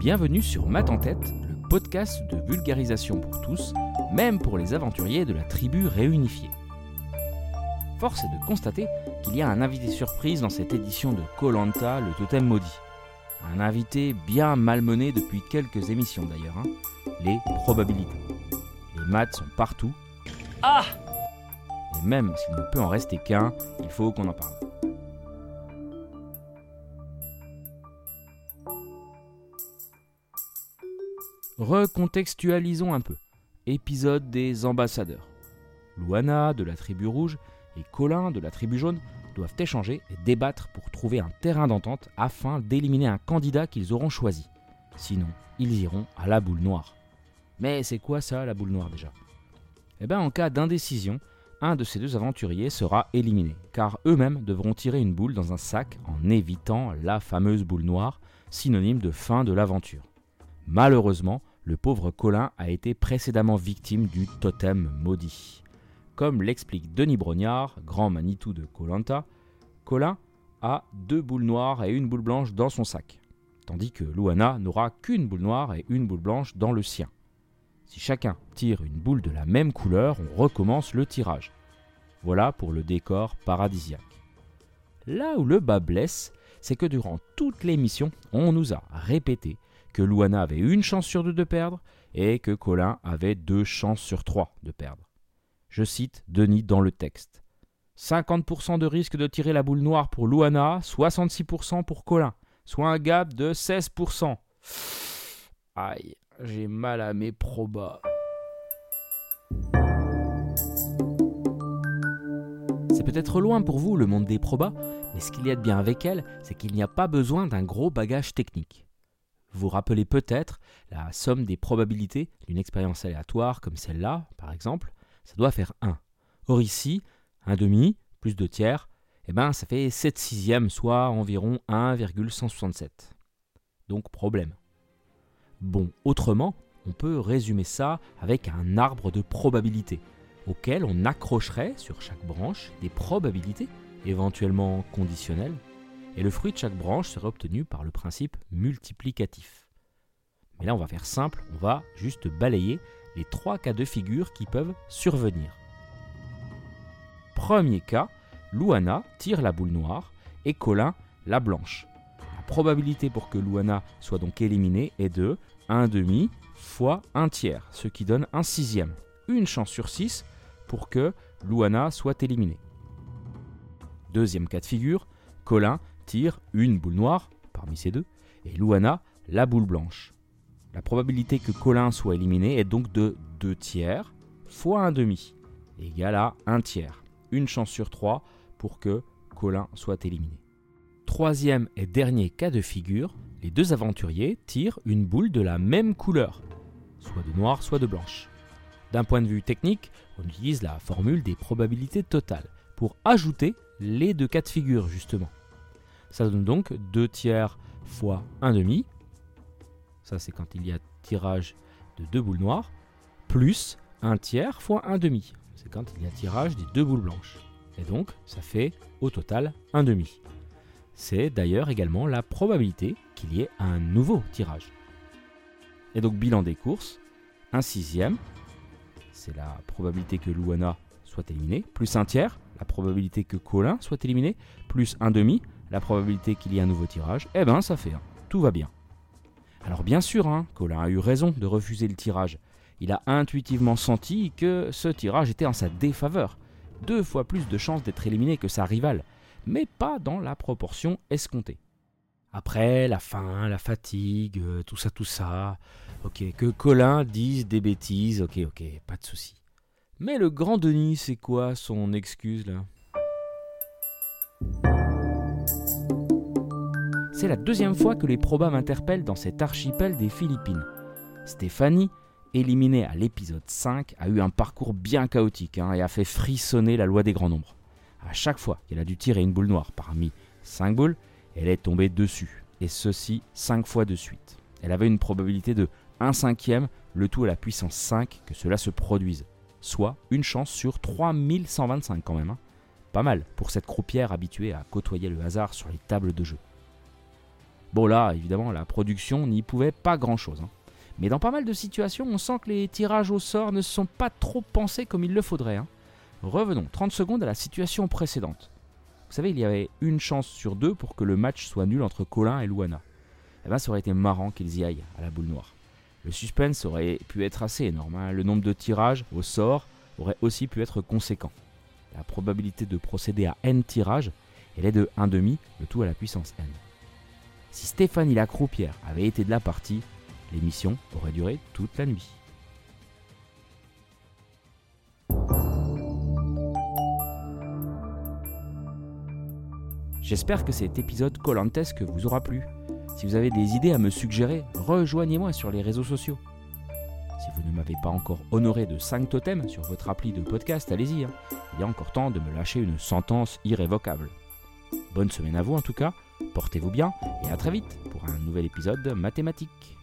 Bienvenue sur Mat en tête, le podcast de vulgarisation pour tous, même pour les aventuriers de la tribu réunifiée. Force est de constater qu'il y a un invité surprise dans cette édition de Colanta, le totem maudit. Un invité bien malmené depuis quelques émissions d'ailleurs, hein. les probabilités. Les maths sont partout. Ah Et même s'il ne peut en rester qu'un, il faut qu'on en parle. Recontextualisons un peu. Épisode des ambassadeurs. Luana de la tribu rouge et Colin de la tribu jaune doivent échanger et débattre pour trouver un terrain d'entente afin d'éliminer un candidat qu'ils auront choisi. Sinon, ils iront à la boule noire. Mais c'est quoi ça, la boule noire déjà? Eh bien, en cas d'indécision, un de ces deux aventuriers sera éliminé, car eux-mêmes devront tirer une boule dans un sac en évitant la fameuse boule noire, synonyme de fin de l'aventure. Malheureusement, le pauvre Colin a été précédemment victime du totem maudit. Comme l'explique Denis Brognard, grand Manitou de Colanta, Colin a deux boules noires et une boule blanche dans son sac, tandis que Luana n'aura qu'une boule noire et une boule blanche dans le sien. Si chacun tire une boule de la même couleur, on recommence le tirage. Voilà pour le décor paradisiaque. Là où le bas blesse, c'est que durant toute l'émission, on nous a répété que Luana avait une chance sur deux de perdre et que Colin avait deux chances sur trois de perdre. Je cite Denis dans le texte. 50% de risque de tirer la boule noire pour Luana, 66% pour Colin, soit un gap de 16%. Aïe, j'ai mal à mes probas. C'est peut-être loin pour vous le monde des probas, mais ce qu'il y a de bien avec elle, c'est qu'il n'y a pas besoin d'un gros bagage technique. Vous rappelez peut-être la somme des probabilités d'une expérience aléatoire comme celle-là, par exemple, ça doit faire 1. Or ici, un demi plus 2 tiers, eh ben, ça fait 7 sixièmes, soit environ 1,167. Donc problème. Bon, autrement, on peut résumer ça avec un arbre de probabilités, auquel on accrocherait sur chaque branche des probabilités, éventuellement conditionnelles, et le fruit de chaque branche serait obtenu par le principe multiplicatif. Mais là, on va faire simple, on va juste balayer les trois cas de figure qui peuvent survenir. Premier cas, Luana tire la boule noire et Colin la blanche. La probabilité pour que Luana soit donc éliminée est de 1 demi fois 1 tiers, ce qui donne un sixième. Une chance sur 6 pour que Luana soit éliminée. Deuxième cas de figure, Colin une boule noire parmi ces deux et Luana la boule blanche. La probabilité que Colin soit éliminé est donc de 2 tiers fois 1 demi, égale à 1 tiers. Une chance sur 3 pour que Colin soit éliminé. Troisième et dernier cas de figure, les deux aventuriers tirent une boule de la même couleur, soit de noir, soit de blanche. D'un point de vue technique, on utilise la formule des probabilités totales pour ajouter les deux cas de figure justement. Ça donne donc 2 tiers fois 1 demi, ça c'est quand il y a tirage de deux boules noires, plus 1 tiers fois 1 demi, c'est quand il y a tirage des deux boules blanches. Et donc ça fait au total 1 demi. C'est d'ailleurs également la probabilité qu'il y ait un nouveau tirage. Et donc bilan des courses, 1 sixième, c'est la probabilité que Luana soit éliminée, plus 1 tiers, la probabilité que Colin soit éliminé, plus 1 demi, la probabilité qu'il y ait un nouveau tirage, eh ben ça fait 1. Tout va bien. Alors bien sûr, hein, Colin a eu raison de refuser le tirage. Il a intuitivement senti que ce tirage était en sa défaveur. Deux fois plus de chances d'être éliminé que sa rivale, mais pas dans la proportion escomptée. Après, la faim, la fatigue, euh, tout ça, tout ça. Ok, que Colin dise des bêtises, ok, ok, pas de souci. Mais le grand Denis, c'est quoi son excuse là? C'est la deuxième fois que les probas m'interpellent dans cet archipel des Philippines. Stéphanie, éliminée à l'épisode 5, a eu un parcours bien chaotique hein, et a fait frissonner la loi des grands nombres. À chaque fois qu'elle a dû tirer une boule noire parmi 5 boules, elle est tombée dessus, et ceci 5 fois de suite. Elle avait une probabilité de 1 cinquième, le tout à la puissance 5, que cela se produise, soit une chance sur 3125 quand même. Hein. Pas mal pour cette croupière habituée à côtoyer le hasard sur les tables de jeu. Bon là, évidemment, la production n'y pouvait pas grand-chose. Hein. Mais dans pas mal de situations, on sent que les tirages au sort ne sont pas trop pensés comme il le faudrait. Hein. Revenons 30 secondes à la situation précédente. Vous savez, il y avait une chance sur deux pour que le match soit nul entre Colin et Luana. Eh bien, ça aurait été marrant qu'ils y aillent à la boule noire. Le suspense aurait pu être assez énorme. Hein. Le nombre de tirages au sort aurait aussi pu être conséquent. La probabilité de procéder à n tirages, elle est de 1,5, le tout à la puissance n. Si Stéphanie Lacroupière avait été de la partie, l'émission aurait duré toute la nuit. J'espère que cet épisode colantesque vous aura plu. Si vous avez des idées à me suggérer, rejoignez-moi sur les réseaux sociaux. Si vous ne m'avez pas encore honoré de 5 totems sur votre appli de podcast, allez-y. Hein. Il y a encore temps de me lâcher une sentence irrévocable. Bonne semaine à vous en tout cas, portez-vous bien et à très vite pour un nouvel épisode mathématique.